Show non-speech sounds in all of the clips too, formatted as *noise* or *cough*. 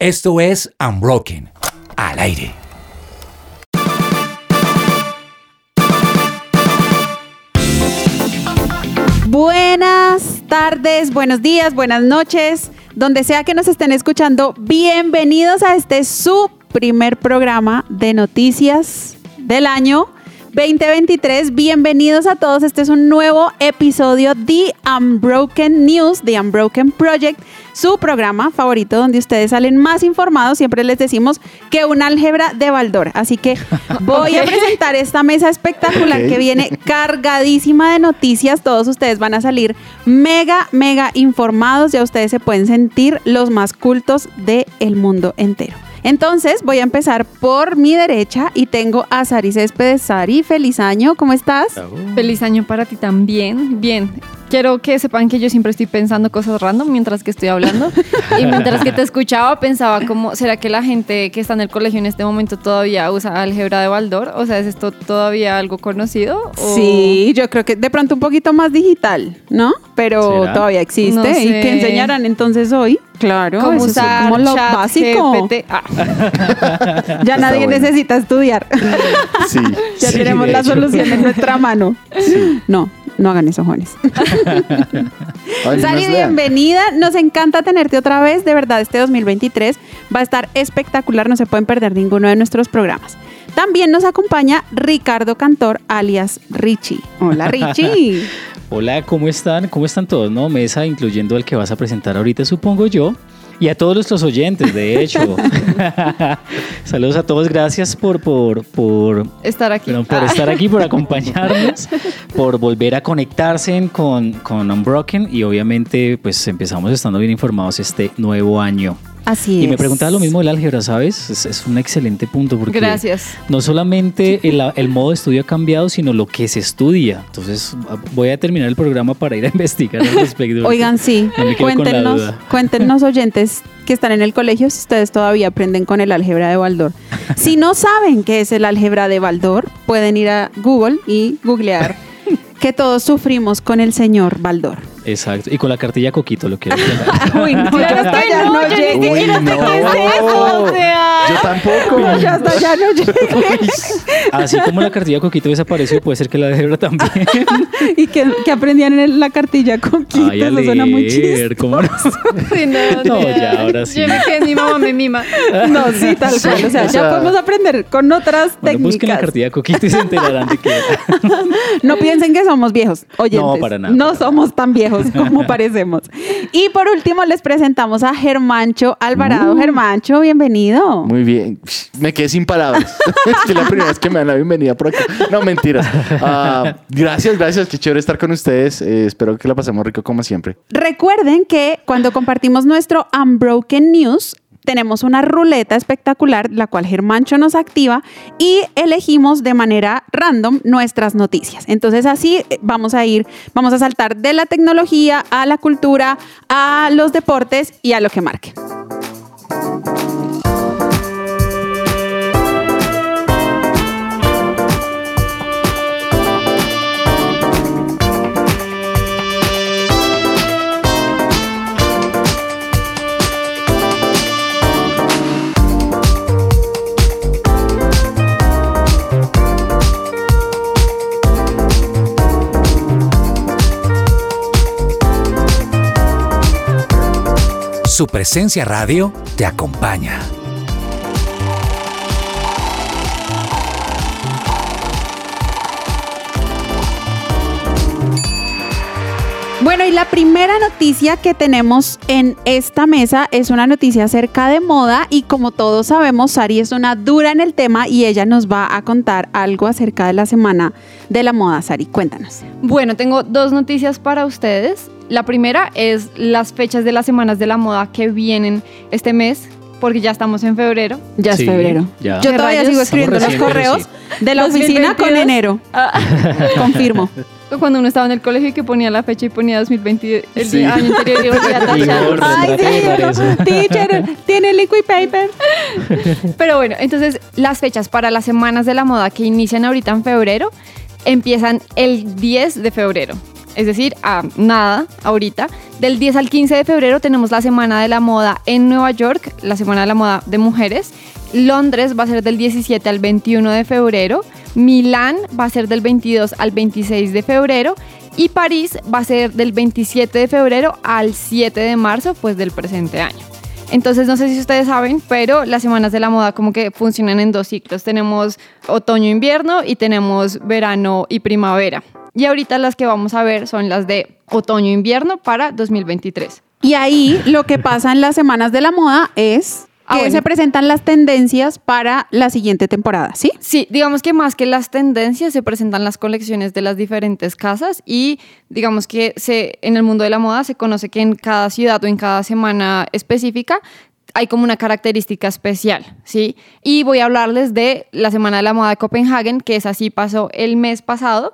Esto es Unbroken, al aire. Buenas tardes, buenos días, buenas noches, donde sea que nos estén escuchando, bienvenidos a este su primer programa de noticias del año 2023. Bienvenidos a todos. Este es un nuevo episodio de Unbroken News, The Unbroken Project, su programa favorito donde ustedes salen más informados. Siempre les decimos que un álgebra de Baldor. Así que *laughs* voy a presentar esta mesa espectacular que viene cargadísima de noticias. Todos ustedes van a salir mega, mega informados. Ya ustedes se pueden sentir los más cultos del mundo entero. Entonces voy a empezar por mi derecha y tengo a Sari Céspedes. Sari, feliz año, ¿cómo estás? Feliz año para ti también. Bien, quiero que sepan que yo siempre estoy pensando cosas random mientras que estoy hablando. y mientras que te escuchaba, pensaba como, ¿será que la gente que está en el colegio en este momento todavía usa álgebra de Baldor? O sea, ¿es esto todavía algo conocido? o- Sí, yo creo que de pronto un poquito más digital, ¿no? Pero ¿Será? todavía existe. No ¿Y sé. qué enseñarán entonces hoy? Claro, ¿Cómo eso es usar como lo chat, básico. GPT? Ah, *laughs* Ya nadie bueno. necesita estudiar. Sí. *laughs* ya sí, tenemos la hecho. solución en nuestra mano. No, no hagan eso, jóvenes. *laughs* Ay, Sari, lean. bienvenida. Nos encanta tenerte otra vez. De verdad, este 2023 va a estar espectacular. No se pueden perder ninguno de nuestros programas. También nos acompaña Ricardo Cantor, alias Richie. Hola, Richie. *laughs* Hola, ¿cómo están? ¿Cómo están todos? ¿No? Mesa, incluyendo el que vas a presentar ahorita, supongo yo. Y a todos nuestros oyentes, de hecho. *laughs* Saludos a todos, gracias por, por, por, estar aquí. por Ah. estar aquí, por acompañarnos, por volver a conectarse con, con Unbroken y obviamente pues empezamos estando bien informados este nuevo año. Así es. Y me preguntaba lo mismo del álgebra, ¿sabes? Es, es un excelente punto porque Gracias. no solamente el, el modo de estudio ha cambiado, sino lo que se estudia. Entonces voy a terminar el programa para ir a *laughs* investigar al respecto. Oigan, sí, No cuéntenos, cuéntenos *laughs* oyentes que están en el colegio si ustedes todavía aprenden con el álgebra de Baldor. Si no saben qué es el álgebra de Baldor, pueden ir a Google y googlear *laughs* que todos sufrimos con el señor Baldor. Exacto. Y con la cartilla Coquito lo quiero. *laughs* Uy, no, yo hasta allá no, qué sea. Yo tampoco. Yo hasta allá no *laughs* llego. Así como la cartilla Coquito desapareció, puede ser que la de Hebra también. *laughs* y que, que aprendían en la cartilla con Quito, Ay, a eso suena muy leer, ¿cómo no? Sí, no, No, ya, ahora sí. Yo me quedé, mi mamá me mima. No, sí, tal cual. O sea, O ya podemos aprender con otras Bueno, busquen la técnicas. cartilla Coquito y se enterarán de que No piensen que somos viejos, oyentes. No, para nada, No para somos tan viejos *laughs* como parecemos. Y por último les presentamos a Germancho Alvarado. Germancho, bienvenido. Muy bien. Me quedé sin palabras. *laughs* es que la primera vez que me dan la bienvenida por acá. No, mentiras. Ah, gracias, gracias. Qué chévere estar con ustedes. Eh, espero que la pasemos rico como siempre. Recuerden que cuando compartimos nuestro Unbroken News, tenemos una ruleta espectacular, la cual Germancho nos activa y elegimos de manera random nuestras noticias. Entonces así eh, vamos a ir, vamos a saltar de la tecnología a la cultura, a los deportes y a lo que marque. Su presencia radio te acompaña. Bueno, y la primera noticia que tenemos en esta mesa es una noticia acerca de moda y como todos sabemos, Sari es una dura en el tema y ella nos va a contar algo acerca de la semana de la moda. Sari, cuéntanos. Bueno, tengo dos noticias para ustedes. La primera es las fechas de las semanas de la moda que vienen este mes, porque ya estamos en febrero. Ya Sí, es febrero. ya. Yo todavía Rayos. sigo escribiendo los correos de la oficina con 2022. enero. Ah, *laughs* Confirmo. cuando uno estaba en el colegio y que ponía la fecha y ponía 2020 el Sí. día- año anterior y volvía a *laughs* tachar. Ay, sí, *laughs* teacher, tiene liquid paper. Pero bueno, entonces las fechas para las semanas de la moda que inician ahorita en febrero empiezan el 10 de febrero. Es decir, a nada ahorita. Del 10 al 15 de febrero tenemos la Semana de la Moda en Nueva York, la Semana de la Moda de Mujeres. Londres va a ser del 17 al 21 de febrero. Milán va a ser del 22 al 26 de febrero. Y París va a ser del 27 de febrero al 7 de marzo, pues del presente año. Entonces, no sé si ustedes saben, pero las semanas de la moda como que funcionan en dos ciclos. Tenemos otoño-invierno y tenemos verano y primavera. Y ahorita las que vamos a ver son las de otoño-invierno para 2023. Y ahí lo que pasa en las semanas de la moda es Ah, que bueno. se presentan las tendencias para la siguiente temporada, ¿sí? Sí, digamos que más que las tendencias se presentan las colecciones de las diferentes casas y digamos que se, en el mundo de la moda se conoce que en cada ciudad o en cada semana específica hay como una característica especial, ¿sí? Y voy a hablarles de la Semana de la Moda de Copenhagen, que es así pasó el mes pasado.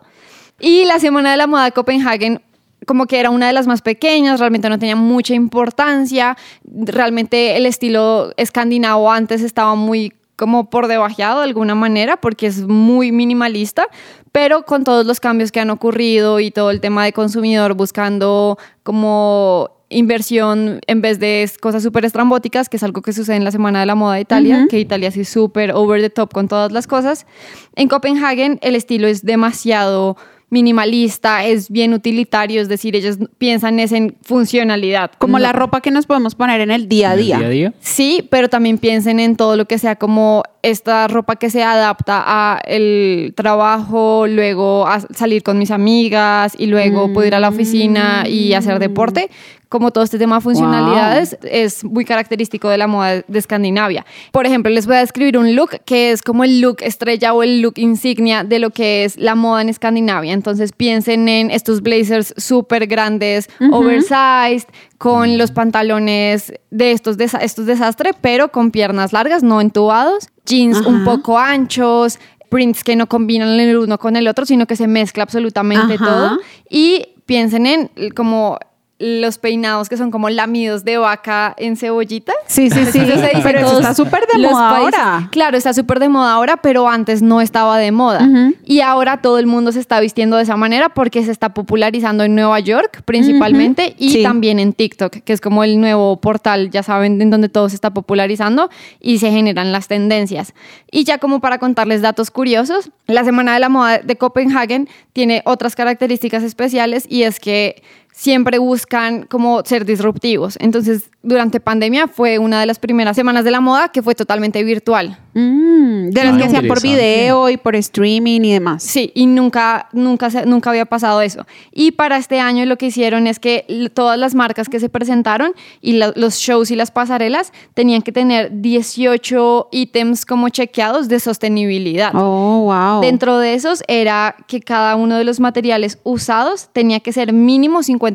Y la Semana de la Moda de Copenhagen como que era una de las más pequeñas, realmente no tenía mucha importancia, realmente el estilo escandinavo antes estaba muy como por debajeado de alguna manera porque es muy minimalista, pero con todos los cambios que han ocurrido y todo el tema de consumidor buscando como inversión en vez de cosas súper estrambóticas, que es algo que sucede en la Semana de la Moda de Italia, Ujú. que Italia sí es súper over the top con todas las cosas. En Copenhagen el estilo es demasiado minimalista, es bien utilitario, es decir, ellos piensan es en funcionalidad. Como No- la ropa que nos podemos poner en el día a día. día a día. Sí, pero también piensen en todo lo que sea como esta ropa que se adapta a el trabajo, luego a salir con mis amigas y luego puedo ir a la oficina y hacer deporte. Como todo este tema de funcionalidades es muy característico de la moda de Escandinavia. Por ejemplo, les voy a describir un look que es como el look estrella o el look insignia de lo que es la moda en Escandinavia. Entonces piensen en estos blazers súper grandes, oversized, con los pantalones de estos, desa- estos desastres, pero con piernas largas, no entubados, jeans un poco anchos, prints que no combinan el uno con el otro, sino que se mezcla absolutamente Ajá. todo. Y piensen en como los peinados que son como lamidos de vaca en cebollita. Sí, sí, sí. Dice pero eso está súper de moda países. ahora. Claro, está súper de moda ahora, pero antes no estaba de moda. Ujú. Y ahora todo el mundo se está vistiendo de esa manera porque se está popularizando en Nueva York principalmente y Sí. también en TikTok, que es como el nuevo portal, ya saben, en donde todo se está popularizando y se generan las tendencias. Y ya como para contarles datos curiosos, la Semana de la Moda de Copenhagen tiene otras características especiales y es que siempre buscan como ser disruptivos. Entonces, durante pandemia fue una de las primeras semanas de la moda que fue totalmente virtual. Mm, de las Ah, que hacían por video y por streaming y demás. Sí, y nunca, nunca, nunca había pasado eso. Y para este año lo que hicieron es que todas las marcas que se presentaron y la- los shows y las pasarelas tenían que tener 18 ítems como chequeados de sostenibilidad. Oh, wow. Dentro de esos era que cada uno de los materiales usados tenía que ser mínimo 50%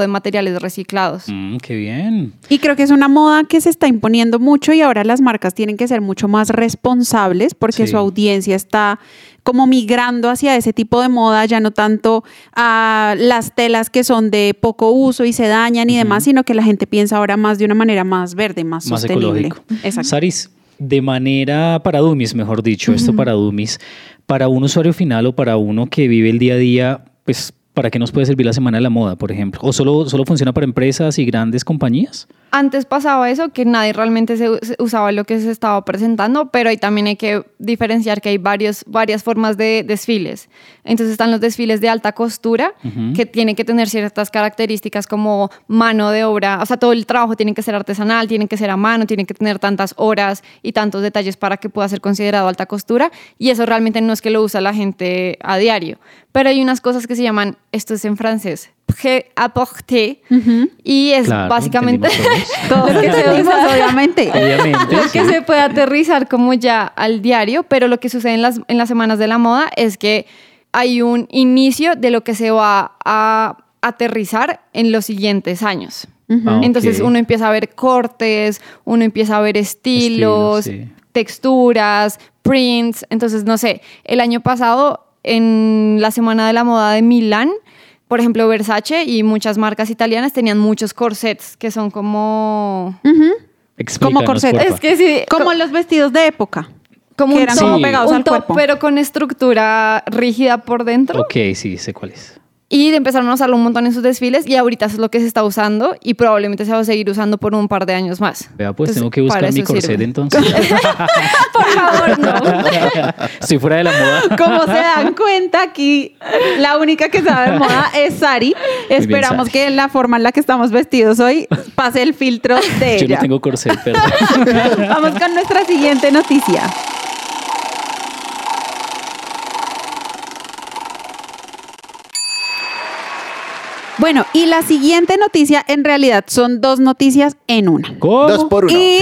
de materiales reciclados. Mm, qué bien. Y creo que es una moda que se está imponiendo mucho y ahora las marcas tienen que ser mucho más responsables porque Sí. su audiencia está como migrando hacia ese tipo de moda, ya no tanto a las telas que son de poco uso y se dañan y demás, sino que la gente piensa ahora más de una manera más verde, más, Más sostenible. ecológico. Exacto. Saris, de manera para Dummies, mejor dicho, esto para Dummies, para un usuario final o para uno que vive el día a día, pues, ¿para qué nos puede servir la Semana de la Moda, por ejemplo? ¿O solo, solo funciona para empresas y grandes compañías? Antes pasaba eso, que nadie realmente se, usaba lo que se estaba presentando, pero ahí también hay que diferenciar que hay varios, varias formas de desfiles. Entonces están los desfiles de alta costura, que tienen que tener ciertas características como mano de obra, o sea, todo el trabajo tiene que ser artesanal, tiene que ser a mano, tiene que tener tantas horas y tantos detalles para que pueda ser considerado alta costura, y eso realmente no es que lo usa la gente a diario. Pero hay unas cosas que se llaman, esto es en francés, prêt-à-porter, Ujú. y es Claro, básicamente Todos *laughs* Lo que se usa. obviamente. Obviamente. lo que sí. se puede aterrizar como ya al diario, pero lo que sucede en las, en las semanas de la moda es que hay un inicio de lo que se va a aterrizar en los siguientes años. Ah, Entonces uno empieza a ver cortes, uno empieza a ver estilos, sí. texturas, prints. Entonces, no sé, el año pasado en la Semana de la Moda de Milán, por ejemplo, Versace y muchas marcas italianas tenían muchos corsets que son como... Ujú. Explícanos, corset. porfa. Es que sí, Como los vestidos de época. como que un eran top, como pegados un al top, cuerpo. pero con estructura rígida por dentro. Ok, sí, sé cuál es. Y empezaron a usarlo un montón en sus desfiles y ahorita eso es lo que se está usando y probablemente se va a seguir usando por un par de años más. Vea, pues Entonces, tengo que buscar mi corset sirve. entonces. *laughs* Por favor, no. *laughs* Estoy fuera de la moda. Como se dan cuenta aquí, la única que sabe de moda es Sari. Esperamos Sari. que la forma en la que estamos vestidos hoy pase el filtro de Yo ella. no tengo corset, perdón. *laughs* Vamos con nuestra siguiente noticia. Bueno, y la siguiente noticia en realidad son dos noticias en una. ¿Cómo? Dos por uno. Y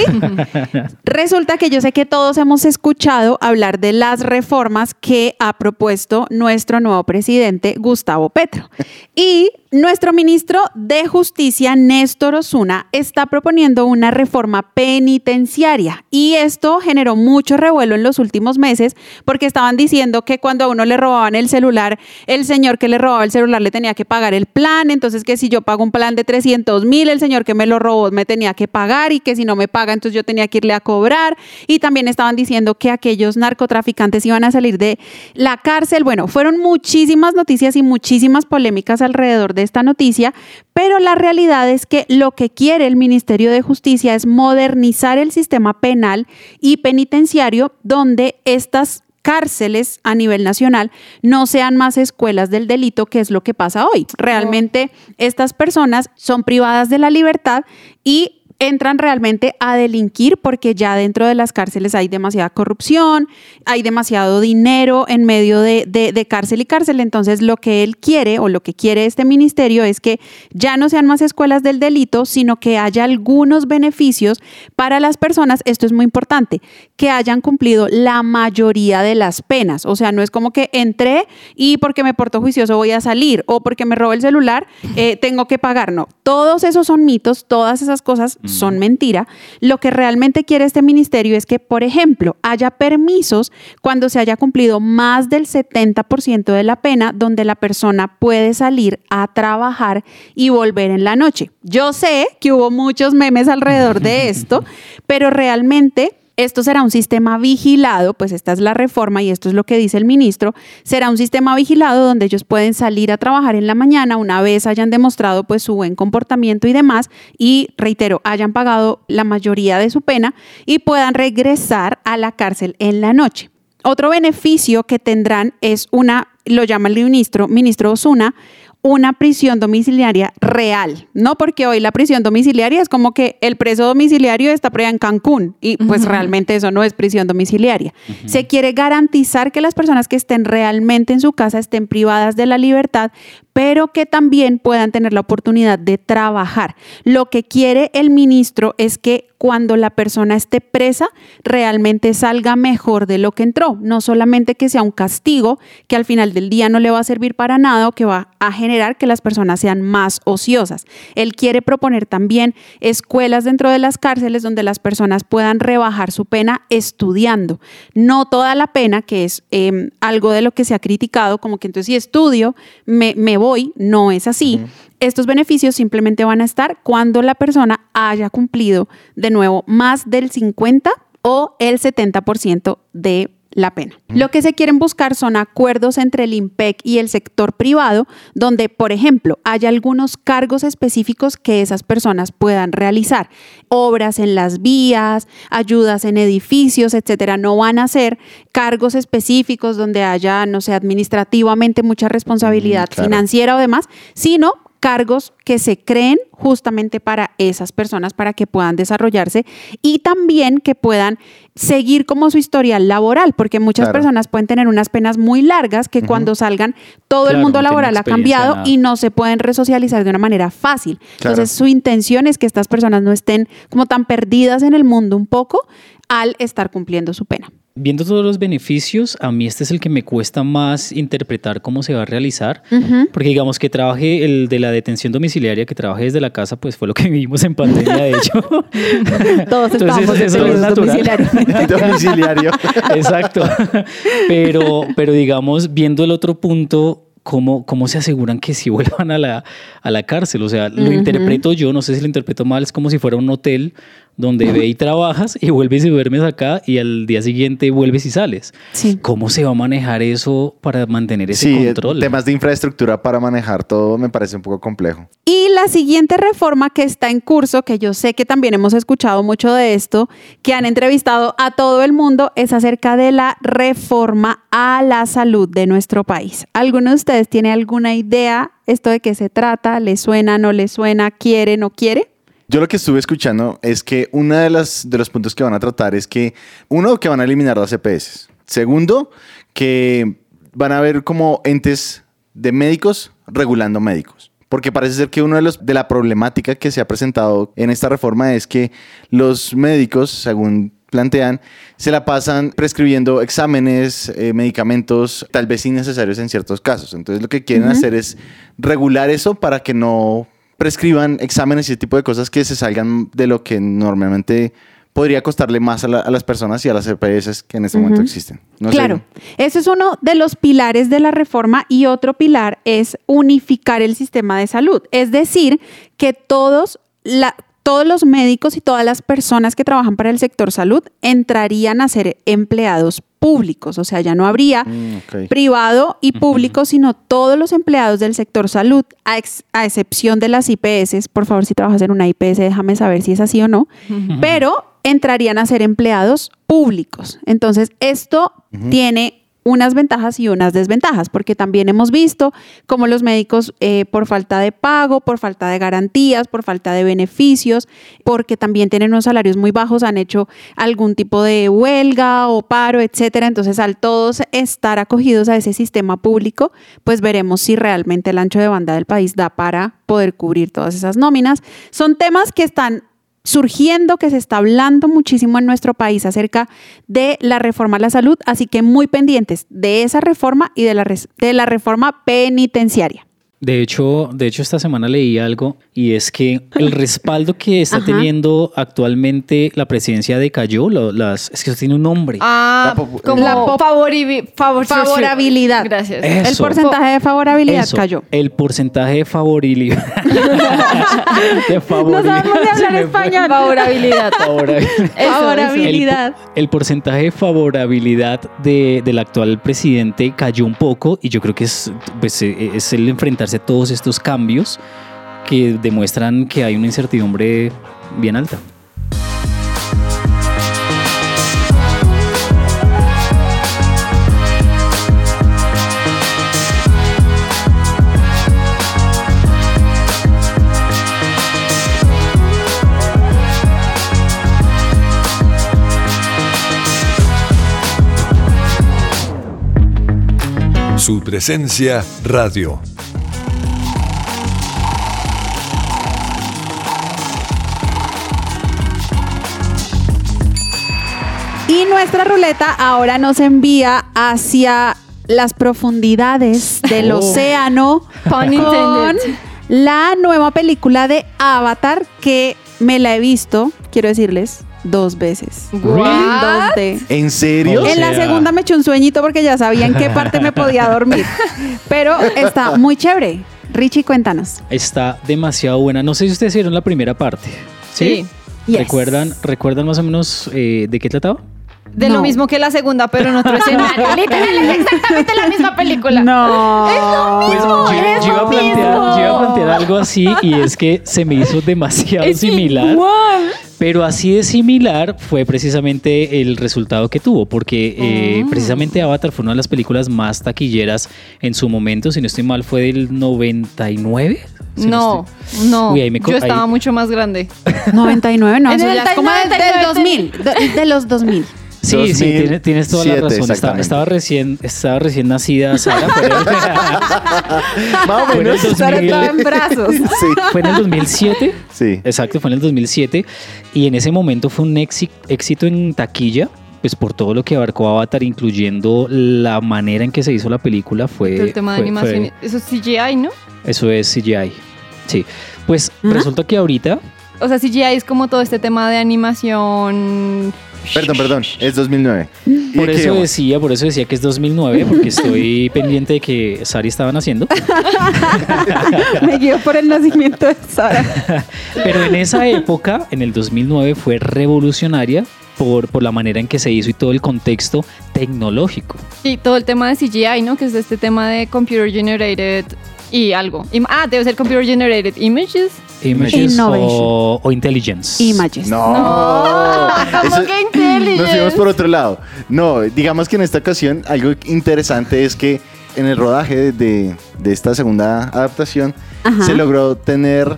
*laughs* resulta que yo sé que todos hemos escuchado hablar de las reformas que ha propuesto nuestro nuevo presidente, Gustavo Petro. Y nuestro ministro de Justicia, Néstor Osuna, está proponiendo una reforma penitenciaria. Y esto generó mucho revuelo en los últimos meses porque estaban diciendo que cuando a uno le robaban el celular, el señor que le robaba el celular le tenía que pagar el plan. Entonces que si yo pago un plan de 300 mil, el señor que me lo robó me tenía que pagar y que si no me paga, entonces yo tenía que irle a cobrar. Y también estaban diciendo que aquellos narcotraficantes iban a salir de la cárcel. Bueno, fueron muchísimas noticias y muchísimas polémicas alrededor de esta noticia, pero la realidad es que lo que quiere el Ministerio de Justicia es modernizar el sistema penal y penitenciario donde estas cárceles a nivel nacional no sean más escuelas del delito, que es lo que pasa hoy. Realmente estas personas son privadas de la libertad y entran realmente a delinquir porque ya dentro de las cárceles hay demasiada corrupción, hay demasiado dinero en medio de, de- cárcel y cárcel. Entonces lo que él quiere o lo que quiere este ministerio es que ya no sean más escuelas del delito, sino que haya algunos beneficios para las personas. Esto es muy importante, que hayan cumplido la mayoría de las penas. O sea, no es como que entré y porque me porto juicioso voy a salir o porque me robo el celular eh, tengo que pagar. No, todos esos son mitos, todas esas cosas son mentira. Lo que realmente quiere este ministerio es que, por ejemplo, haya permisos cuando se haya cumplido más del 70% de la pena donde la persona puede salir a trabajar y volver en la noche. Yo sé que hubo muchos memes alrededor de *laughs* esto, pero realmente esto será un sistema vigilado, pues esta es la reforma y esto es lo que dice el ministro, será un sistema vigilado donde ellos pueden salir a trabajar en la mañana una vez hayan demostrado pues su buen comportamiento y demás y reitero, hayan pagado la mayoría de su pena y puedan regresar a la cárcel en la noche. Otro beneficio que tendrán es una, lo llama el ministro, ministro Osuna, una prisión domiciliaria real, no porque hoy la prisión domiciliaria es como que el preso domiciliario está allá en Cancún y pues realmente eso no es prisión domiciliaria. Se quiere garantizar que las personas que estén realmente en su casa estén privadas de la libertad, pero que también puedan tener la oportunidad de trabajar. Lo que quiere el ministro es que cuando la persona esté presa realmente salga mejor de lo que entró, no solamente que sea un castigo que al final del día no le va a servir para nada o que va a generar que las personas sean más ociosas. Él quiere proponer también escuelas dentro de las cárceles donde las personas puedan rebajar su pena estudiando. No toda la pena, que es eh, algo de lo que se ha criticado, como que entonces si estudio, me, me voy, no es así. Estos beneficios simplemente van a estar cuando la persona haya cumplido de nuevo más del 50 o el 70% de la pena. Lo que se quieren buscar son acuerdos entre el IMPEC y el sector privado, donde, por ejemplo, haya algunos cargos específicos que esas personas puedan realizar. Obras en las vías, ayudas en edificios, etcétera. No van a ser cargos específicos donde haya, no sé, administrativamente mucha responsabilidad claro. financiera o demás, sino cargos que se creen justamente para esas personas, para que puedan desarrollarse y también que puedan seguir como su historial laboral, porque muchas Claro. personas pueden tener unas penas muy largas que cuando salgan todo el mundo no laboral ha cambiado nada. y no se pueden resocializar de una manera fácil. Claro. Entonces su intención es que estas personas no estén como tan perdidas en el mundo un poco al estar cumpliendo su pena. Viendo todos los beneficios, a mí este es el que me cuesta más interpretar cómo se va a realizar, porque digamos que trabajé el de la detención domiciliaria, que trabajé desde la casa, pues fue lo que *laughs* vivimos en pandemia, de hecho. *laughs* Todos Entonces, estamos eso es natural. *laughs* Domiciliario. Exacto. Pero, pero digamos, viendo el otro punto, ¿cómo, cómo se aseguran que sí vuelvan a la, a la cárcel? O sea, lo interpreto yo, no sé si lo interpreto mal, es como si fuera un hotel donde ve y trabajas y vuelves y duermes acá y al día siguiente vuelves y sales. Sí. ¿Cómo se va a manejar eso para mantener ese Sí, control? temas de infraestructura para manejar todo me parece un poco complejo. Y la siguiente reforma que está en curso, que yo sé que también hemos escuchado mucho de esto, que han entrevistado a todo el mundo, es acerca de la reforma a la salud de nuestro país. ¿Alguno de ustedes tiene alguna idea esto de qué se trata? ¿Le suena, no le suena, quiere, no quiere? Yo lo que estuve escuchando es que uno de, las, de los puntos que van a tratar es que, uno, que van a eliminar las EPS. Segundo, que van a haber como entes de médicos regulando médicos. Porque parece ser que uno de los de la problemática que se ha presentado en esta reforma es que los médicos, según plantean, se la pasan prescribiendo exámenes, eh, medicamentos, tal vez innecesarios en ciertos casos. Entonces lo que quieren hacer es regular eso para que no prescriban exámenes y ese tipo de cosas que se salgan de lo que normalmente podría costarle más a, la- a las personas y a las EPS que en este momento existen. No sé. claro, ese es uno de los pilares de la reforma y otro pilar es unificar el sistema de salud. Es decir, que todos, la- todos los médicos y todas las personas que trabajan para el sector salud entrarían a ser empleados públicos. O sea, ya no habría Mm, privado y público, sino todos los empleados del sector salud, a, ex- a excepción de las IPS. Por favor, si trabajas en una IPS, déjame saber si es así o no. Pero entrarían a ser empleados públicos. Entonces, esto tiene unas ventajas y unas desventajas, porque también hemos visto cómo los médicos, eh, por falta de pago, por falta de garantías, por falta de beneficios, porque también tienen unos salarios muy bajos, han hecho algún tipo de huelga o paro, etcétera. Entonces, al todos estar acogidos a ese sistema público, pues veremos si realmente el ancho de banda del país da para poder cubrir todas esas nóminas. Son temas que están surgiendo, que se está hablando muchísimo en nuestro país acerca de la reforma a la salud, así que muy pendientes de esa reforma y de la, de la reforma penitenciaria. De hecho, de hecho, esta semana leí algo y es que el respaldo que está Ajá. teniendo actualmente la presidencia decayó. lo- las, es que eso tiene un nombre. Ah, La como La favor- Favorabilidad. Gracias. El porcentaje de favorabilidad Eso, cayó. El porcentaje de favorabilidad. *laughs* *laughs* de No favorabilidad. sabemos de Se hablar español. Favorabilidad. Favorabilidad. Eso, Favorabilidad. El, po- el porcentaje de favorabilidad de, del actual presidente cayó un poco y yo creo que es, pues, eh, es el todos estos cambios que demuestran que hay una incertidumbre bien alta. Su presencia radio. Nuestra ruleta ahora nos envía hacia las profundidades del Oh. océano Pun con intended. la nueva película de Avatar que me la he visto, quiero decirles, dos veces. What? En 2D. ¿En serio? O En la segunda me eché un sueñito porque ya sabía en qué parte me podía dormir. *laughs* Pero está muy chévere. Richie, cuéntanos. Está demasiado buena. No sé si ustedes vieron la primera parte. Sí. Yes. ¿Recuerdan, ¿Recuerdan más o menos eh, de qué trataba? De No. lo mismo que la segunda, pero en otro *laughs* escenario. Literal, es exactamente la misma película. No. Pues yo, es yo iba a lo plantear, mismo. yo iba a plantear algo así *laughs* y es que se me hizo demasiado Es similar. igual. Pero así de similar fue precisamente el resultado que tuvo, porque eh, Oh. precisamente Avatar fue una de las películas más taquilleras en su momento, si no estoy mal, fue del 99. si No, estoy- no. Uy, ahí me Yo estaba ahí- mucho más grande. *laughs* 99, no, En eso el ya es como del, 99, del 2000, de, de los 2000. Sí, sí, 2007, tienes, tienes toda la razón. Estaba, recién, estaba recién nacida Sara, pero *laughs* Más o Fue en el menos. 2000. Sara estaba en brazos. *laughs* Sí. fue en el 2007. Sí. Exacto, fue en el 2007 y en ese momento fue un éxi- éxito en taquilla, pues por todo lo que abarcó Avatar, incluyendo la manera en que se hizo la película, fue... el tema de fue- animación. fue- Eso es CGI, ¿no? eso es CGI. Sí, pues resulta que ahorita, O sea, CGI es como todo este tema de animación Perdón, perdón, es 2009. ¿Y Por eso decía, por eso decía que es 2009, porque estoy *laughs* pendiente de que Sari estaba naciendo. *laughs* Me guío por el nacimiento de Sara. *laughs* Pero en esa época, en el 2009, fue revolucionaria por, por la manera en que se hizo y todo el contexto tecnológico. Y todo el tema de CGI, ¿no? Que es este tema de Computer Generated y algo. Im- ah, debe ser Computer Generated Images. Images Innovation. o, o intelligence. Images. No, ¿Cómo Eso- que intelligence? Nos fuimos por otro lado. No, digamos que en esta ocasión algo interesante es que en el rodaje de, de- de esta segunda adaptación Ajá. se logró tener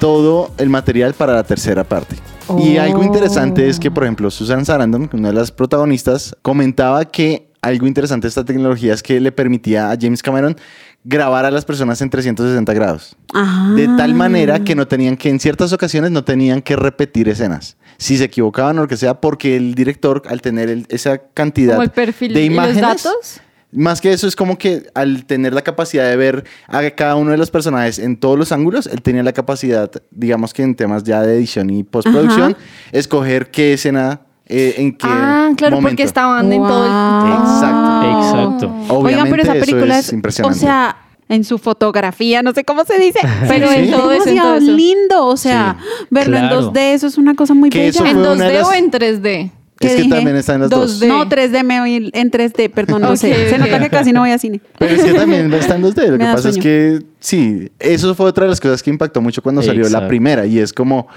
todo el material para la tercera parte. Y algo interesante es que, por ejemplo, Susan Sarandon, una de las protagonistas, comentaba que algo interesante de esta tecnología es que le permitía a James Cameron grabar a las personas en 360 grados. Ajá. De tal manera que no tenían que, en ciertas ocasiones, no tenían que repetir escenas. Si se equivocaban o lo que sea, porque el director, al tener el- esa cantidad Como el perfil de y los imágenes, datos. Más que eso, es como que al tener la capacidad de ver a cada uno de los personajes en todos los ángulos, él tenía la capacidad, digamos que en temas ya de edición y postproducción, Ajá. escoger qué escena, eh, en qué Ah, claro, momento. porque estaban en todo el... Exacto. Exacto. Obviamente Oigan, pero esa eso película es es, impresionante. o sea, en su fotografía, no sé cómo se dice, *laughs* pero Sí. es En todo eso, en demasiado todo eso. lindo, o sea, verlo Claro. en 2D, eso es una cosa muy Que bella. ¿En fue una 2D de las- o en 3D? ¿Qué Es que también está en las dos. 2D. No, 3D me oí en 3D, perdón, no Ok, sé. Se ok. nota que casi no voy a cine. Pero es que *laughs* también está en 2D. Lo Me que da pasa es sueño. que sí, eso fue otra de las cosas que impactó mucho cuando salió la Exacto. primera. Y es como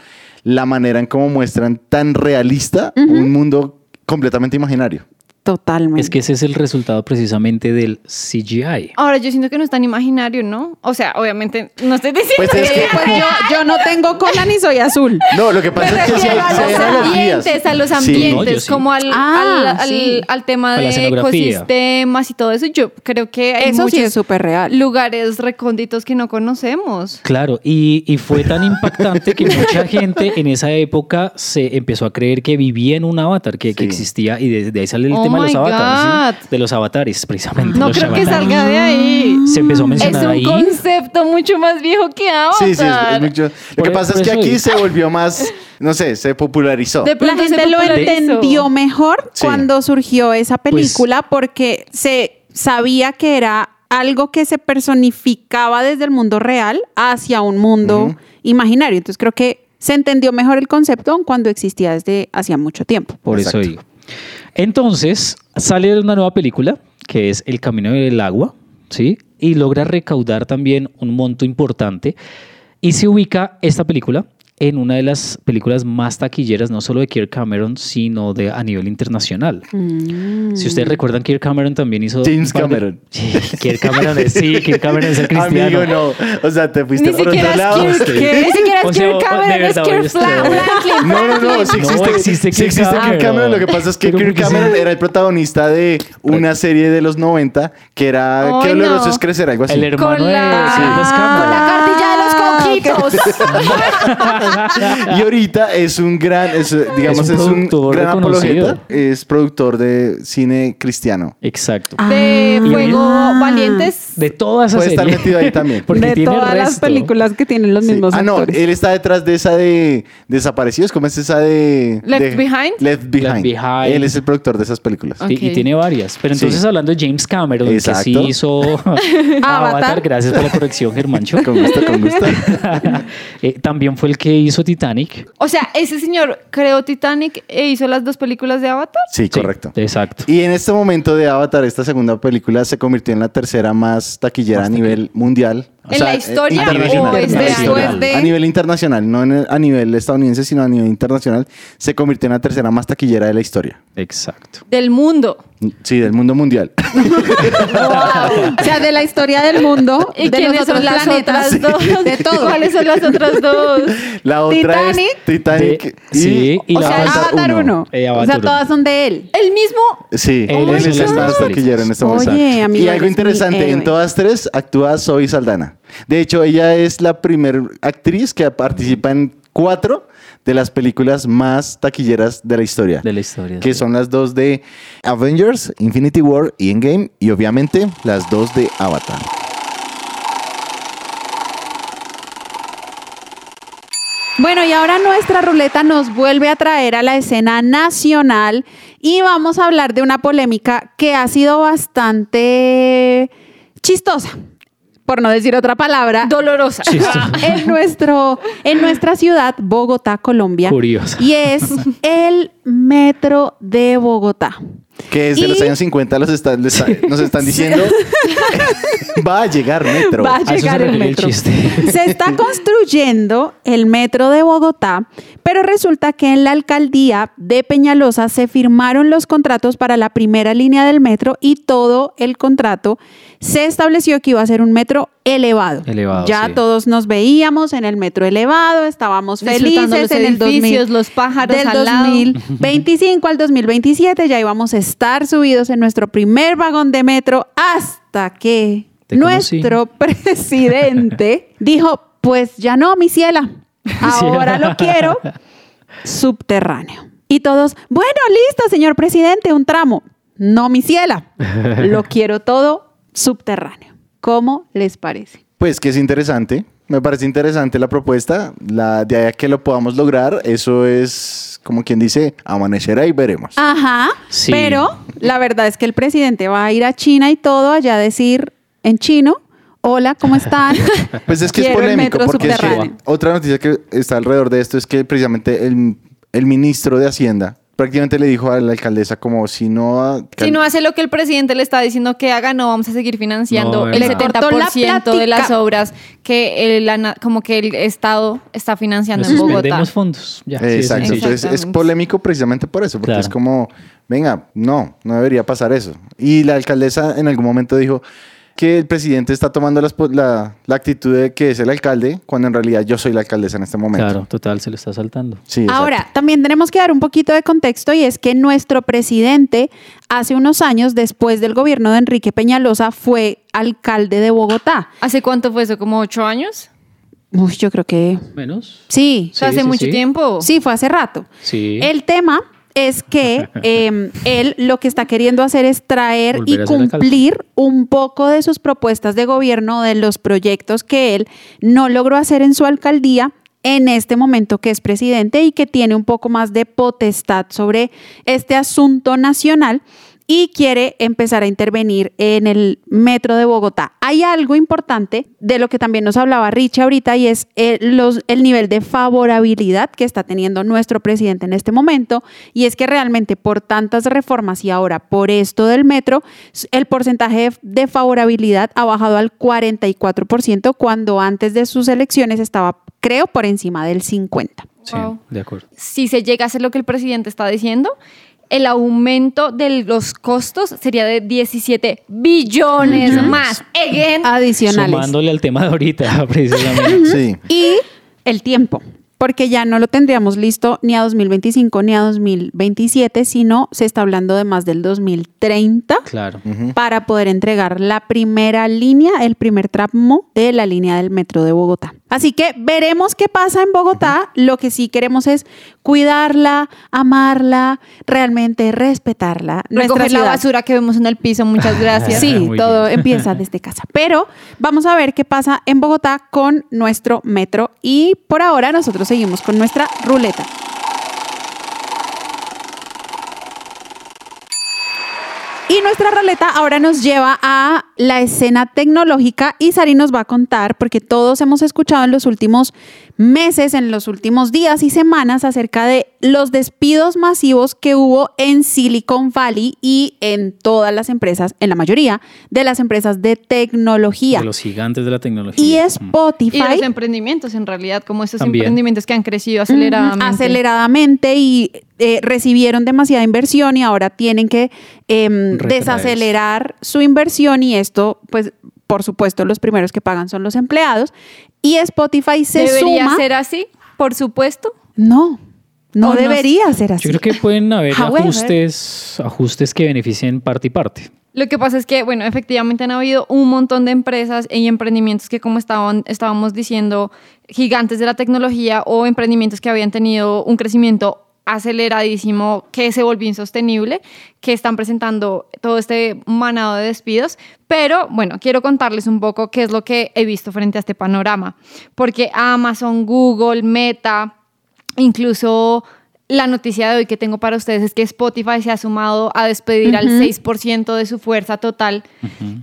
la manera en cómo muestran tan realista un mundo completamente imaginario. Totalmente. Es que ese es el resultado precisamente del CGI. Ahora, yo siento que no es tan imaginario, ¿no? O sea, obviamente, no estoy diciendo Pues es que- Pues yo, yo no tengo cola ni soy azul. No, lo que pasa es que si hay, refiero a los ambientes, a los Sí. ambientes, No, como al, Ah, al, al- sí. al tema A de ecosistemas y todo eso. Yo creo que hay Eso sí es súper real. lugares recónditos que no conocemos. Claro, y, y fue tan impactante que mucha gente en esa época se empezó a creer que vivía en un avatar, que, que existía, y de, de ahí sale el Oh tema de los my avatares, ¿sí? God. de los avatares, precisamente. No los creo que salga de ahí. Se empezó a Es mencionar un ahí. concepto mucho más viejo que Avatar. Sí, sí, es, es mucho. Lo que pasa es que aquí se volvió más, no sé, se popularizó. De La pronto se gente lo entendió mejor Sí. cuando surgió esa Pues- película porque se sabía que era algo que se personificaba desde el mundo real hacia un mundo imaginario. Entonces creo que se entendió mejor el concepto aun cuando existía desde hacía mucho tiempo. Por Exacto. eso digo. Entonces, sale una nueva película, que es El Camino del Agua, ¿sí? Y logra recaudar también un monto importante. Y se ubica esta película en una de las películas más taquilleras, no solo de Kirk Cameron, sino de a nivel internacional. Si ustedes recuerdan, Kirk Cameron también hizo... James par de- Cameron. *laughs* Sí, Kirk Cameron es, sí, Kirk Cameron es el *laughs* cristiano. Amigo, no. O sea, te fuiste Ni por siquiera otro lado. Kirk, Sí. Ni siquiera es O sea, Kirk Cameron, es Kirk Franklin. No, no, no, sí No existe, existe sí Kirk existe Kirk Cameron. Cameron. Lo que pasa es que Pero Kirk Cameron sí. era el protagonista de una serie de los 90 que era Qué doloroso no. es crecer, algo así. El hermano Con de la- Candace *laughs* Y ahorita es un gran, es, digamos, Es es un gran apologeta. Es productor de cine cristiano. Exacto. De Ah. Fuego Valientes. De toda esa Puede estar metido ahí también. *laughs* Porque de tiene todas las resto. películas que tienen los Sí. mismos Ah, no, él está detrás de esa de Desaparecidos. ¿Cómo es esa de. Left de- Behind? Left Behind. Left Behind. Él es el productor de esas películas. Y, tiene varias. Pero entonces Sí. hablando de James Cameron, Exacto. que sí hizo *laughs* Avatar, gracias por la corrección, Germancho. Con gusto, con gusto. *laughs* Eh, también fue el que hizo Titanic. O sea, ese señor creó Titanic e hizo las dos películas de Avatar. Sí, Sí, correcto. Exacto. Y en este momento de Avatar, esta segunda película se convirtió en la tercera más taquillera a nivel mundial. O ¿En la historia eh, internacional. o es de A después historia. de- A nivel internacional, no en el- a nivel estadounidense, sino a nivel internacional, se convirtió en la tercera más taquillera de la historia. Exacto. Del mundo. Sí, del mundo mundial. *laughs* O sea, de la historia del mundo, ¿Y de los quiénes otros son las planetas, otras dos? de todo. ¿Cuáles son las otras *laughs* dos? La otra Titanic. es Titanic De- y, sí, y o la sea, Avatar Avatar 1. Eh, o sea, todas son de él. El mismo. Sí, él es el más taquillero en. Oye, amigo, y algo interesante, en todas tres actúa Zoe Saldana. De hecho, ella es la primer actriz que participa en cuatro de las películas más taquilleras de la historia. De la historia. que sí. son las dos de Avengers, Infinity War y Endgame, y obviamente las dos de Avatar. Bueno, y ahora nuestra ruleta nos vuelve a traer a la escena nacional y vamos a hablar de una polémica que ha sido bastante chistosa, por no decir otra palabra, Dolorosa. *laughs* en, nuestro, en nuestra ciudad, Bogotá, Colombia. Curiosa. Y es el metro de Bogotá. Que desde Y- los años 50 los está- *laughs* nos están diciendo *laughs* va a llegar metro. Va a llegar el metro. chiste. *laughs* Se está construyendo el metro de Bogotá, pero resulta que en la alcaldía de Peñalosa se firmaron los contratos para la primera línea del metro y todo el contrato se estableció que iba a ser un metro elevado. Elevado, ya sí. todos nos veíamos en el metro elevado, estábamos felices los en el 2000, edificios, los pájaros del al lado. 2025 al 2027 ya íbamos a estar subidos en nuestro primer vagón de metro hasta que nuestro *laughs* presidente dijo, pues ya no, mi ciela, ahora lo quiero subterráneo. Y todos, bueno, listo, señor presidente, un tramo. No, mi ciela, lo *laughs* quiero todo subterráneo. ¿Cómo les parece? Pues que es interesante. Me parece interesante la propuesta. La de ahí a que lo podamos lograr, eso es como quien dice, amanecerá y veremos. Ajá, Sí. pero la verdad es que el presidente va a ir a China y todo allá a decir en chino, hola, ¿cómo están? *laughs* Pues es que es Quiero polémico, porque es que otra noticia que está alrededor de esto es que precisamente el, el ministro de Hacienda prácticamente le dijo a la alcaldesa como si no... Si no hace lo que el presidente le está diciendo que haga, no vamos a seguir financiando No, el la 70% de las obras que el, como que el Estado está financiando Nos en Bogotá. fondos. Ya, sí, es Exacto, entonces es polémico precisamente por eso, porque Claro. es como, venga, no, no debería pasar eso. Y la alcaldesa en algún momento dijo que el presidente está tomando las la, la actitud de que es el alcalde, cuando en realidad yo soy la alcaldesa en este momento. Claro, total, se lo está saltando. Sí. Ahora, también tenemos que dar un poquito de contexto y es que nuestro presidente hace unos años, después del gobierno de Enrique Peñalosa, fue alcalde de Bogotá. ¿Hace cuánto fue eso? ¿Como ocho años? Uy, yo creo que Menos. sí. O sea, Sí, hace sí, mucho sí. tiempo. Sí, fue hace rato. Sí. El tema es que *laughs* eh, él lo que está queriendo hacer es traer Volver y cumplir un poco de sus propuestas de gobierno, de los proyectos que él no logró hacer en su alcaldía en este momento que es presidente y que tiene un poco más de potestad sobre este asunto nacional y quiere empezar a intervenir en el metro de Bogotá. Hay algo importante de lo que también nos hablaba Richie ahorita y es el, los, el nivel de favorabilidad que está teniendo nuestro presidente en este momento y es que realmente por tantas reformas y ahora por esto del metro, el porcentaje de, de favorabilidad ha bajado al 44% cuando antes de sus elecciones estaba creo por encima del 50. Sí, Wow. de acuerdo. Si se llega a hacer lo que el presidente está diciendo, el aumento de los costos sería de 17 billones más. Again. Adicionales. Sumándole al tema de ahorita, *laughs* precisamente. Sí. Y el tiempo, porque ya no lo tendríamos listo ni a 2025 ni a 2027, sino se está hablando de más del 2030 Claro. para poder entregar la primera línea, el primer tramo de la línea del metro de Bogotá. Así que veremos qué pasa en Bogotá. Lo que sí queremos es cuidarla, amarla, realmente respetarla. Nuestra Recoger la basura que vemos en el piso. Muchas gracias. Sí, *laughs* Muy todo bien. empieza *laughs* desde casa. Pero vamos a ver qué pasa en Bogotá con nuestro metro. Y por ahora nosotros seguimos con nuestra ruleta. Y nuestra ruleta ahora nos lleva a la escena tecnológica y Sari nos va a contar, porque todos hemos escuchado en los últimos meses, en los últimos días y semanas acerca de los despidos masivos que hubo en Silicon Valley y en todas las empresas, en la mayoría de las empresas de tecnología. De los gigantes de la tecnología. Y. Spotify. Y los emprendimientos, en realidad, como estos También. emprendimientos que han crecido aceleradamente. Aceleradamente y eh, recibieron demasiada inversión y ahora tienen que em, desacelerar su inversión y esto, pues, por supuesto, los primeros que pagan son los empleados. Y Spotify se ¿Debería suma. ser así? Por supuesto. No, no debería ser así. Yo creo que pueden haber However- ajustes, ajustes que beneficien parte y parte. Lo que pasa es que, bueno, efectivamente han habido un montón de empresas y emprendimientos que, como estaban, estábamos diciendo, gigantes de la tecnología o emprendimientos que habían tenido un crecimiento aceleradísimo que se volvió insostenible, que están presentando todo este manado de despidos. Pero bueno, quiero contarles un poco qué es lo que he visto frente a este panorama, porque Amazon, Google, Meta, incluso la noticia de hoy que tengo para ustedes es que Spotify se ha sumado a despedir al 6% de su fuerza total,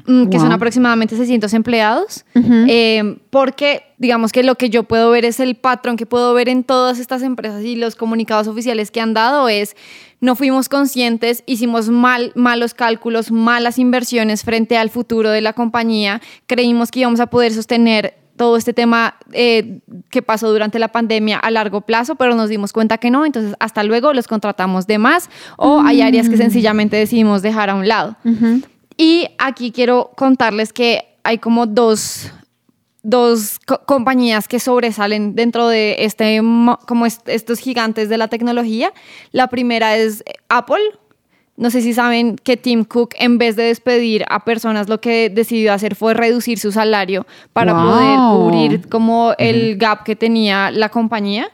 mm, que son aproximadamente 600 empleados, eh, porque digamos que lo que yo puedo ver es el patrón que puedo ver en todas estas empresas y los comunicados oficiales que han dado es no fuimos conscientes, hicimos mal, malos cálculos, malas inversiones frente al futuro de la compañía, creímos que íbamos a poder sostener todo este tema eh, que pasó durante la pandemia a largo plazo, pero nos dimos cuenta que no, entonces hasta luego los contratamos de más o hay áreas que sencillamente decidimos dejar a un lado. Y aquí quiero contarles que hay como dos, dos co- compañías que sobresalen dentro de este, mo- como est- estos gigantes de la tecnología. La primera es Apple. No sé si saben que Tim Cook, en vez de despedir a personas, lo que decidió hacer fue reducir su salario para Wow. poder cubrir como el gap que tenía la compañía.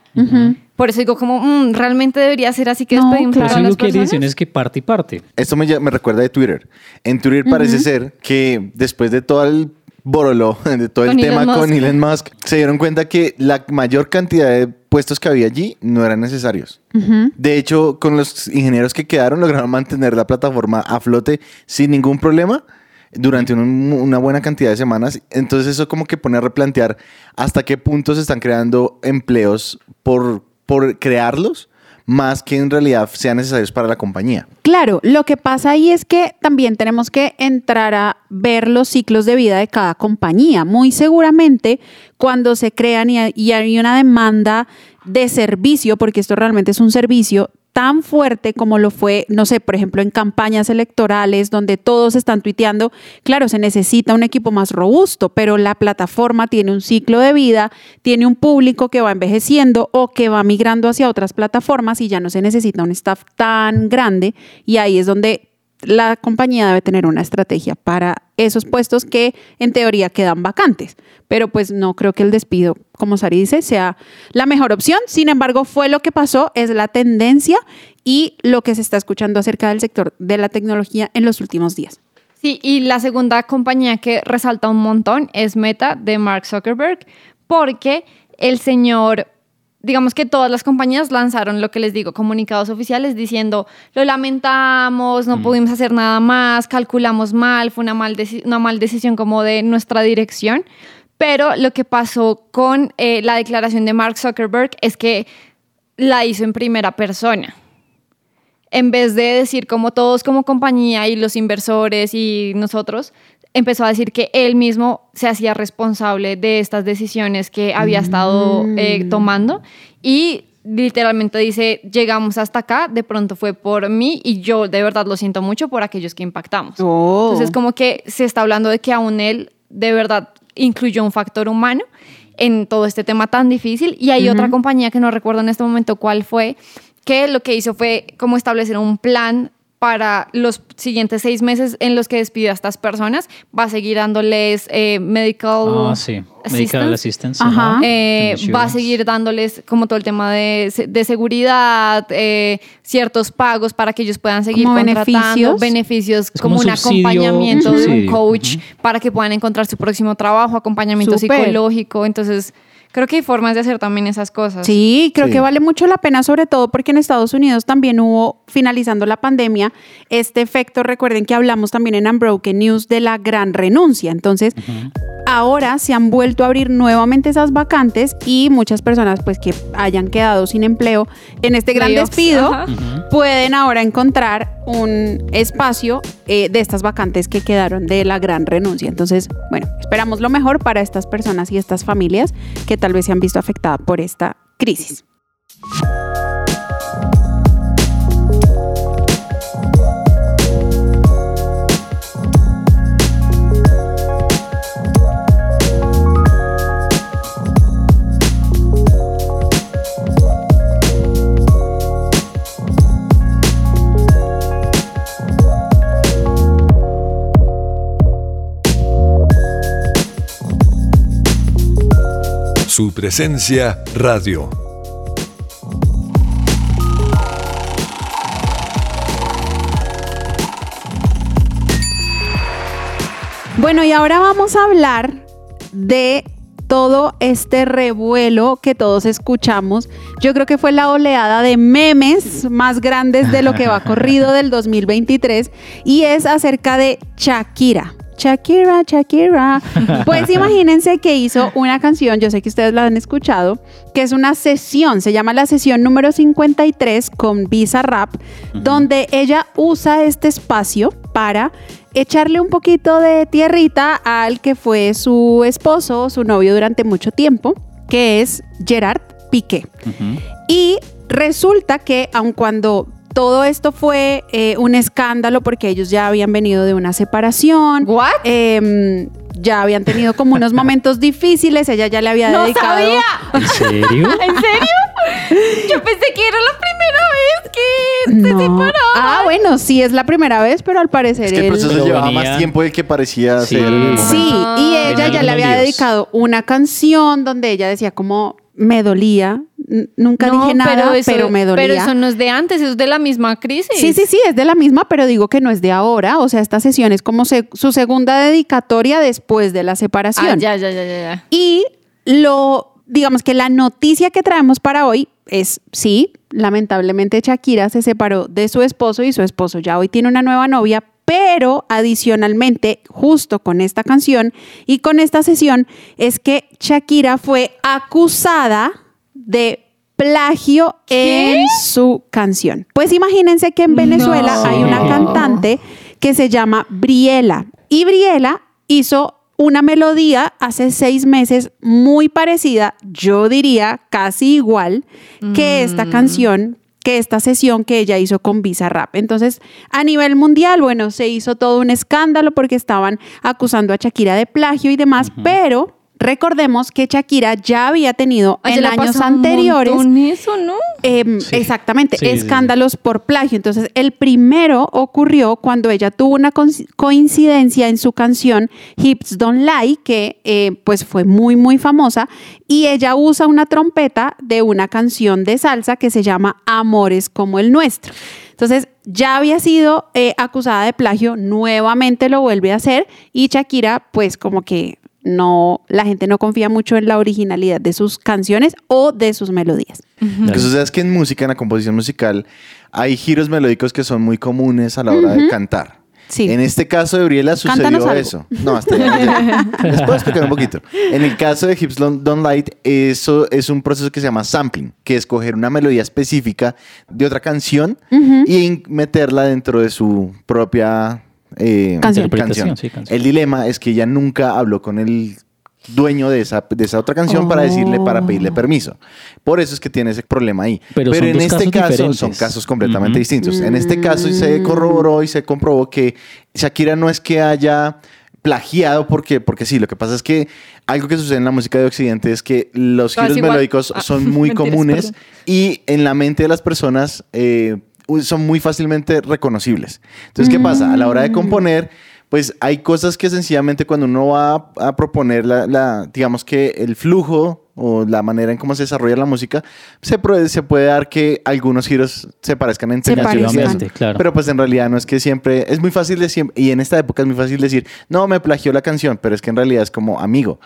Por eso digo como, mm, realmente debería ser así que No, despedimos Por a eso todas digo las que personas. decisiones que parte y parte. Esto me, me recuerda de Twitter. En Twitter parece ser que después de todo el borolo, *laughs* de todo el tema con. Elon Musk, se dieron cuenta que la mayor cantidad de puestos que había allí no eran necesarios. De hecho, con los ingenieros que quedaron, lograron mantener la plataforma a flote sin ningún problema durante un- una buena cantidad de semanas. Entonces eso como que pone a replantear hasta qué punto se están creando empleos por, por crearlos, más que en realidad sean necesarios para la compañía. Claro, lo que pasa ahí es que también tenemos que entrar a ver los ciclos de vida de cada compañía. Muy seguramente cuando se crean y hay, una demanda de servicio, porque esto realmente es un servicio tan fuerte como lo fue, no sé, por ejemplo, en campañas electorales donde todos están tuiteando, claro, se necesita un equipo más robusto, pero la plataforma tiene un ciclo de vida, tiene un público que va envejeciendo o que va migrando hacia otras plataformas y ya no se necesita un staff tan grande y ahí es donde la compañía debe tener una estrategia para esos puestos que en teoría quedan vacantes. Pero pues no creo que el despido, como Sari dice, sea la mejor opción. Sin embargo, fue lo que pasó, es la tendencia y lo que se está escuchando acerca del sector de la tecnología en los últimos días. Sí, y la segunda compañía que resalta un montón es Meta de Mark Zuckerberg, porque el señor, digamos que todas las compañías lanzaron lo que les digo, comunicados oficiales diciendo, lo lamentamos, no pudimos hacer nada más, calculamos mal, fue una mal, una mal decisión como de nuestra dirección. Pero lo que pasó con eh, la declaración de Mark Zuckerberg es que la hizo en primera persona en vez de decir como todos como compañía y los inversores y nosotros, empezó a decir que él mismo se hacía responsable de estas decisiones que había estado eh, tomando y literalmente dice, llegamos hasta acá, de pronto fue por mí y yo de verdad lo siento mucho por aquellos que impactamos. Oh. Entonces como que se está hablando de que aún él de verdad incluyó un factor humano en todo este tema tan difícil y hay otra compañía que no recuerdo en este momento cuál fue, que lo que hizo fue como establecer un plan para los siguientes seis meses en los que despidió a estas personas, va a seguir dándoles eh, medical, Ah, sí. Medical assistance. Ajá. eh, va a seguir dándoles como todo el tema de, de seguridad, eh, ciertos pagos para que ellos puedan seguir Como contratando, beneficios. como, como un subsidio, acompañamiento un de un coach para que puedan encontrar su próximo trabajo, acompañamiento psicológico. Entonces, creo que hay formas de hacer también esas cosas. Sí, creo Sí. que vale mucho la pena, sobre todo porque en Estados Unidos también hubo, finalizando la pandemia, este efecto, recuerden que hablamos también en Unbroken News de la gran renuncia. Entonces, ahora se han vuelto a abrir nuevamente esas vacantes y muchas personas pues que hayan quedado sin empleo en este gran despido pueden ahora encontrar un espacio eh, de estas vacantes que quedaron de la gran renuncia. Entonces, bueno, esperamos lo mejor para estas personas y estas familias que tal vez se han visto afectadas por esta crisis. Su presencia radio. Bueno, y ahora vamos a hablar de todo este revuelo que todos escuchamos. Yo creo que fue la oleada de memes más grandes de lo que va *laughs* corrido del 2023 y es acerca de Shakira. Shakira, Shakira. *laughs* Pues imagínense que hizo una canción, yo sé que ustedes la han escuchado, que es una sesión, se llama la sesión número 53 con Visa Rap, donde ella usa este espacio para echarle un poquito de tierrita al que fue su esposo, su novio durante mucho tiempo, que es Gerard Piqué. Y resulta que aun cuando todo esto fue eh, un escándalo porque ellos ya habían venido de una separación. ¿What? em, ya habían tenido como unos momentos difíciles, ella ya le había ¡No dedicado. sabía! ¿En serio? *laughs* ¿En serio? Yo pensé que era la primera vez que se No. separaban. Ah, bueno, sí es la primera vez, pero al parecer Es que el él- proceso Pero llevaba más tiempo del que parecía Sí. ser. Sí, y ella ya le había dedicado una canción donde ella decía como me dolía, nunca No, dije nada, pero, eso- me dolía. Pero eso no es de antes, eso es de la misma crisis. Sí, sí, sí, es de la misma, pero digo que no es de ahora. O sea, esta sesión es como se- su segunda dedicatoria después de la separación. Ah, ya, ya, ya, ya. ya. Y lo, digamos que la noticia que traemos para hoy es, sí, lamentablemente Shakira se separó de su esposo y su esposo ya hoy tiene una nueva novia, pero adicionalmente, justo con esta canción y con esta sesión, es que Shakira fue acusada de plagio en su canción. Pues imagínense que en Venezuela No. hay una cantante que se llama Briela y Briela hizo una melodía hace seis meses muy parecida, yo diría casi igual que esta canción, que esta sesión que ella hizo con Visa Rap. Entonces, a nivel mundial, bueno, se hizo todo un escándalo porque estaban acusando a Shakira de plagio y demás, pero recordemos que Shakira ya había tenido Ay, en años un anteriores montón eso, ¿no? Em, Sí. Exactamente, Sí, sí, sí. escándalos por plagio. Entonces, el primero ocurrió cuando ella tuvo una coinc- coincidencia en su canción Hips Don't Lie, que eh, pues fue muy, muy famosa, y ella usa una trompeta de una canción de salsa que se llama Amores como el nuestro. Entonces, ya había sido eh, acusada de plagio, nuevamente lo vuelve a hacer, y Shakira, pues como que no, la gente no confía mucho en la originalidad de sus canciones o de sus melodías. Lo que sucede es que en música, en la composición musical, hay giros melódicos que son muy comunes a la hora de cantar. Sí. En este caso de Briela Cántanos sucedió algo. eso. No, hasta ya. *laughs* Les puedo explicar un poquito. En el caso de Hips Don't Light, eso es un proceso que se llama sampling, que es coger una melodía específica de otra canción y meterla dentro de su propia eh, Canción. Interpretación, sí, canción. El dilema es que ella nunca habló con el dueño de esa, de esa otra canción para decirle, para pedirle permiso. Por eso es que tiene ese problema ahí. Pero en este caso diferentes. son casos completamente distintos. En este caso se corroboró y se comprobó que Shakira no es que haya plagiado porque, porque sí, lo que pasa es que algo que sucede en la música de Occidente es que los giros melódicos Ah, son *laughs* muy mentiras, comunes perdón. y en la mente de las personas eh, son muy fácilmente reconocibles. Entonces, ¿qué pasa? A la hora de componer, pues hay cosas que sencillamente cuando uno va a, a proponer la, la- digamos que el flujo o la manera en cómo se desarrolla la música, se, puede- se puede dar que algunos giros se parezcan entre Se canciones. Claro. Pero pues en realidad no es que siempre, es muy fácil de siempre, y en esta época es muy fácil decir, no, me plagió la canción, pero es que en realidad es como amigo.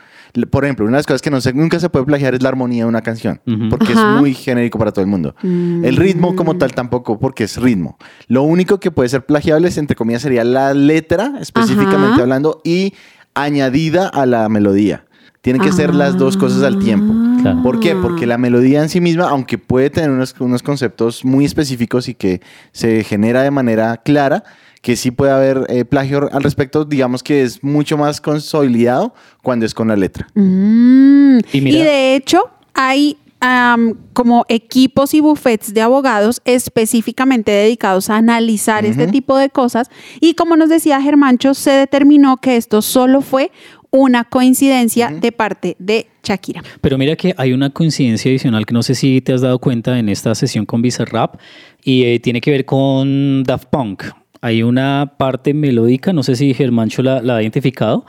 Por ejemplo, una de las cosas que no se, nunca se puede plagiar es la armonía de una canción, porque Ajá. es muy genérico para todo el mundo. El ritmo como tal tampoco, porque es ritmo. Lo único que puede ser plagiable, entre comillas, sería la letra, específicamente Ajá. hablando, y añadida a la melodía. Tienen que ser las dos cosas al tiempo. Claro. ¿Por qué? Porque la melodía en sí misma, aunque puede tener unos, unos conceptos muy específicos y que se genera de manera clara, que sí puede haber eh, plagio al respecto, digamos que es mucho más consolidado cuando es con la letra. Mm. Y de hecho, hay am, como equipos y buffets de abogados específicamente dedicados a analizar este tipo de cosas. Y como nos decía Germancho, se determinó que esto solo fue una coincidencia de parte de Shakira. Pero mira que hay una coincidencia adicional que no sé si te has dado cuenta en esta sesión con Bizarrap y eh, tiene que ver con Daft Punk. Hay una parte melódica, no sé si Germancho la, la ha identificado,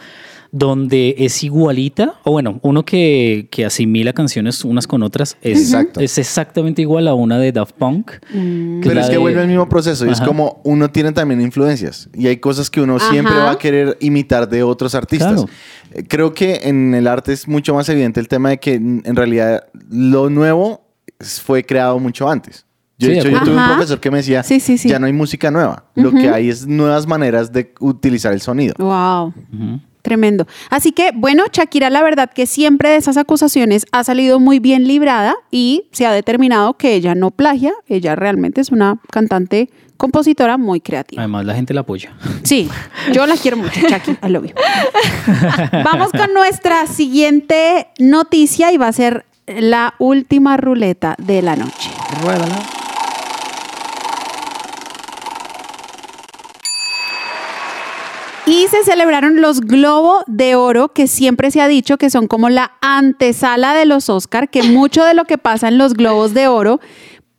donde es igualita, o bueno, uno que, que asimila canciones unas con otras, es, Exacto. es exactamente igual a una de Daft Punk. que Pero es que de- vuelve al mismo proceso. Y es como uno tiene también influencias. Y hay cosas que uno siempre va a querer imitar de otros artistas. Claro. Eh, Creo que en el arte es mucho más evidente el tema de que en realidad lo nuevo fue creado mucho antes. Yo, Sí, de de hecho, yo tuve un profesor que me decía, Sí, sí, sí. ya no hay música nueva. Lo que hay es nuevas maneras de utilizar el sonido. Wow. Tremendo. Así que, bueno, Shakira, la verdad que siempre de esas acusaciones ha salido muy bien librada y se ha determinado que ella no plagia, ella realmente es una cantante, compositora muy creativa. Además, la gente la apoya. Sí, yo la quiero mucho, Shakira, I love you. *laughs* Vamos con nuestra siguiente noticia y va a ser la última ruleta de la noche. Y se celebraron los Globo de Oro, que siempre se ha dicho que son como la antesala de los Oscar, que *laughs* mucho de lo que pasa en los Globos de Oro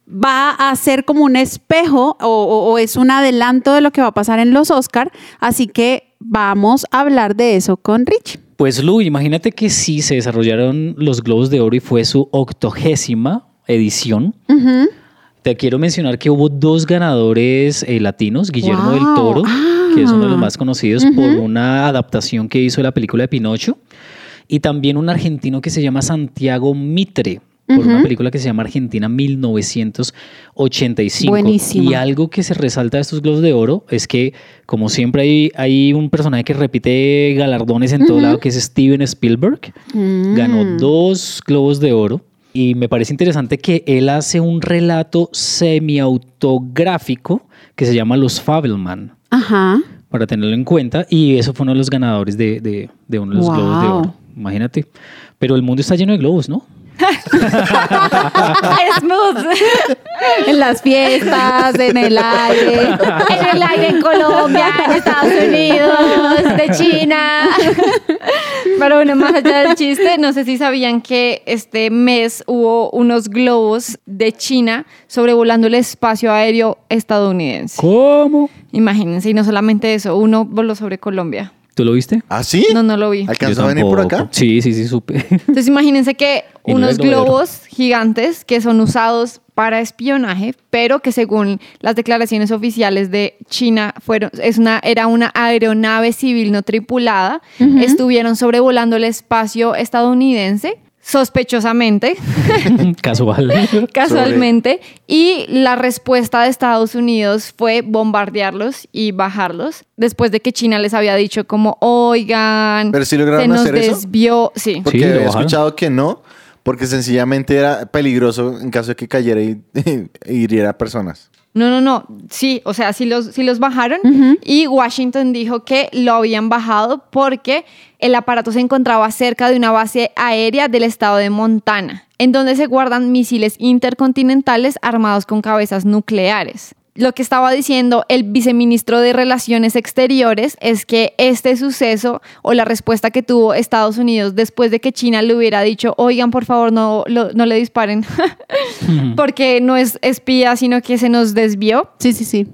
va a ser como un espejo o, o- o es un adelanto de lo que va a pasar en los Oscar. Así que vamos a hablar de eso con Rich. Pues Lu, imagínate que sí se desarrollaron los Globos de Oro y fue su octogésima edición. Te quiero mencionar que hubo dos ganadores eh, latinos, Guillermo del. Toro, Ah. que es uno de los más conocidos por una adaptación que hizo de la película de Pinocho, y también un argentino que se llama Santiago Mitre, por una película que se llama Argentina 1985. Buenísima. Y algo que se resalta de estos Globos de Oro es que, como siempre, hay, hay un personaje que repite galardones en todo lado, que es Steven Spielberg. Ganó dos Globos de Oro. Y me parece interesante que él hace un relato semi-autográfico que se llama Los Fabelman, Ajá. para tenerlo en cuenta. Y eso fue uno de los ganadores de, de- de uno de los Globos de. Oro. Imagínate. Pero el mundo está lleno de globos, ¿no? *laughs* Smooth. En las fiestas, en el aire. En el aire en Colombia, en Estados Unidos, de China. Pero bueno, más allá del chiste, no sé si sabían que este mes hubo unos globos de China sobrevolando el espacio aéreo estadounidense. ¿Cómo? Imagínense, y no solamente eso, uno voló sobre Colombia. ¿Tú lo viste? ¿Ah, sí? No, no lo vi. ¿Alcanzó a venir por acá? Sí, sí, sí, supe. Entonces imagínense que *laughs* no unos globos gigantes que son usados para espionaje, pero que según las declaraciones oficiales de China fueron es una era una aeronave civil no tripulada, estuvieron sobrevolando el espacio estadounidense sospechosamente, *laughs* Casual. *laughs* casualmente, y la respuesta de Estados Unidos fue bombardearlos y bajarlos después de que China les había dicho como, "Oigan, Pero sí lograron se nos hacer eso. desvió", sí. Porque Sí, bajaron. escuchado que no, porque sencillamente era peligroso en caso de que cayera y, *laughs* y hiriera a personas. No, no, no. Sí, o sea, sí los, sí los bajaron. Y Washington dijo que lo habían bajado porque el aparato se encontraba cerca de una base aérea del estado de Montana, en donde se guardan misiles intercontinentales armados con cabezas nucleares. Lo que estaba diciendo el viceministro de Relaciones Exteriores es que este suceso o la respuesta que tuvo Estados Unidos después de que China le hubiera dicho, oigan, por favor, no, lo- no le disparen, *laughs* porque no es espía, sino que se nos desvió, Sí, sí, sí.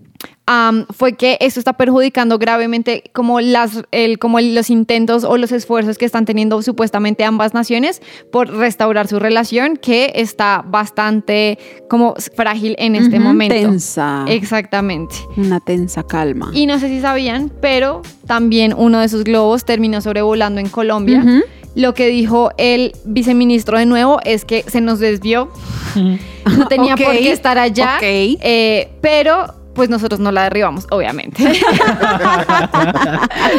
Fue que esto está perjudicando gravemente como, las, el, como el- los intentos o los esfuerzos que están teniendo supuestamente ambas naciones por restaurar su relación, que está bastante como frágil en este Ujú, momento. tensa. Exactamente. Una tensa calma. Y no sé si sabían, pero también uno de esos globos terminó sobrevolando en Colombia. Lo que dijo el viceministro de nuevo es que se nos desvió. No tenía *laughs* por qué estar allá. ok. eh, pero pues nosotros no la derribamos, obviamente. *laughs*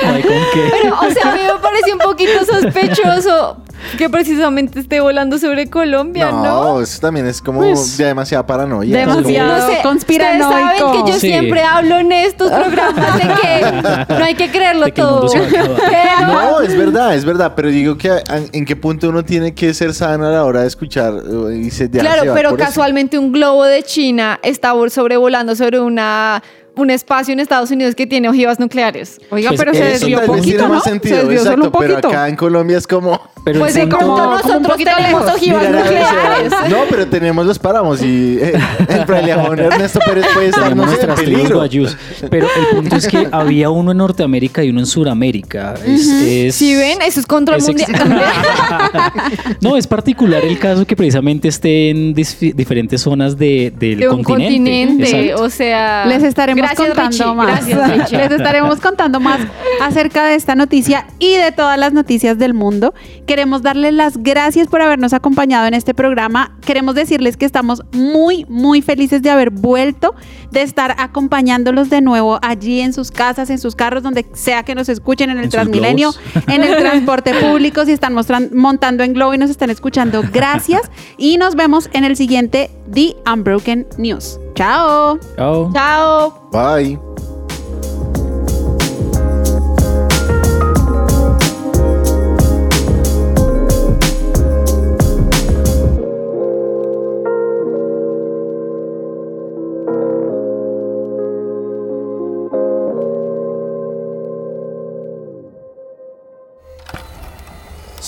No hay con qué. Pero, o sea, a mí me parece un poquito sospechoso que precisamente esté volando sobre Colombia, ¿no? No, eso también es como Pues- ya demasiada paranoia. Demasiado. No sé, conspiranoico. Ustedes saben que yo Sí. siempre hablo en estos programas de que *laughs* no hay que creerlo todo. Pero- No, es verdad, es verdad, pero digo que a- en qué punto uno tiene que ser sano a la hora de escuchar eh, y se Claro, pero eso. casualmente un globo de China está vol- sobrevolando sobre una un espacio en Estados Unidos que tiene ojivas nucleares. Oiga, Pues pero se desvió poquito, ¿no? más Se sentido, desvió exacto, solo un pero poquito. acá en Colombia es como Pero Pues de pronto como un nosotros poquito tenemos lejos. ojivas nucleares. No, pero tenemos los páramos y eh, el frailejón Ernesto Pérez puede estar, no en peligro. Pero el punto es que *laughs* había uno en Norteamérica y uno en. Es, es- Si ven, eso es control es mundial. *laughs* no, es particular el caso que precisamente esté en diferentes zonas de, del de un continente. continente, o sea... Les estaremos Gracias, contando Richie, más. Gracias. Les estaremos contando más acerca de esta noticia y de todas las noticias del mundo. Queremos darles las gracias por habernos acompañado en este programa. Queremos decirles que estamos muy, muy felices de haber vuelto, de estar acompañándolos de nuevo allí en sus casas, en sus carros, donde sea que nos escuchen, en el En Transmilenio, en el *laughs* transporte público, si están montando en globo y nos están escuchando. Gracias y nos vemos en el siguiente The Unbroken News. Chao. Chao. Chao. Bye.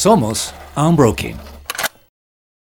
Somos Unbroken.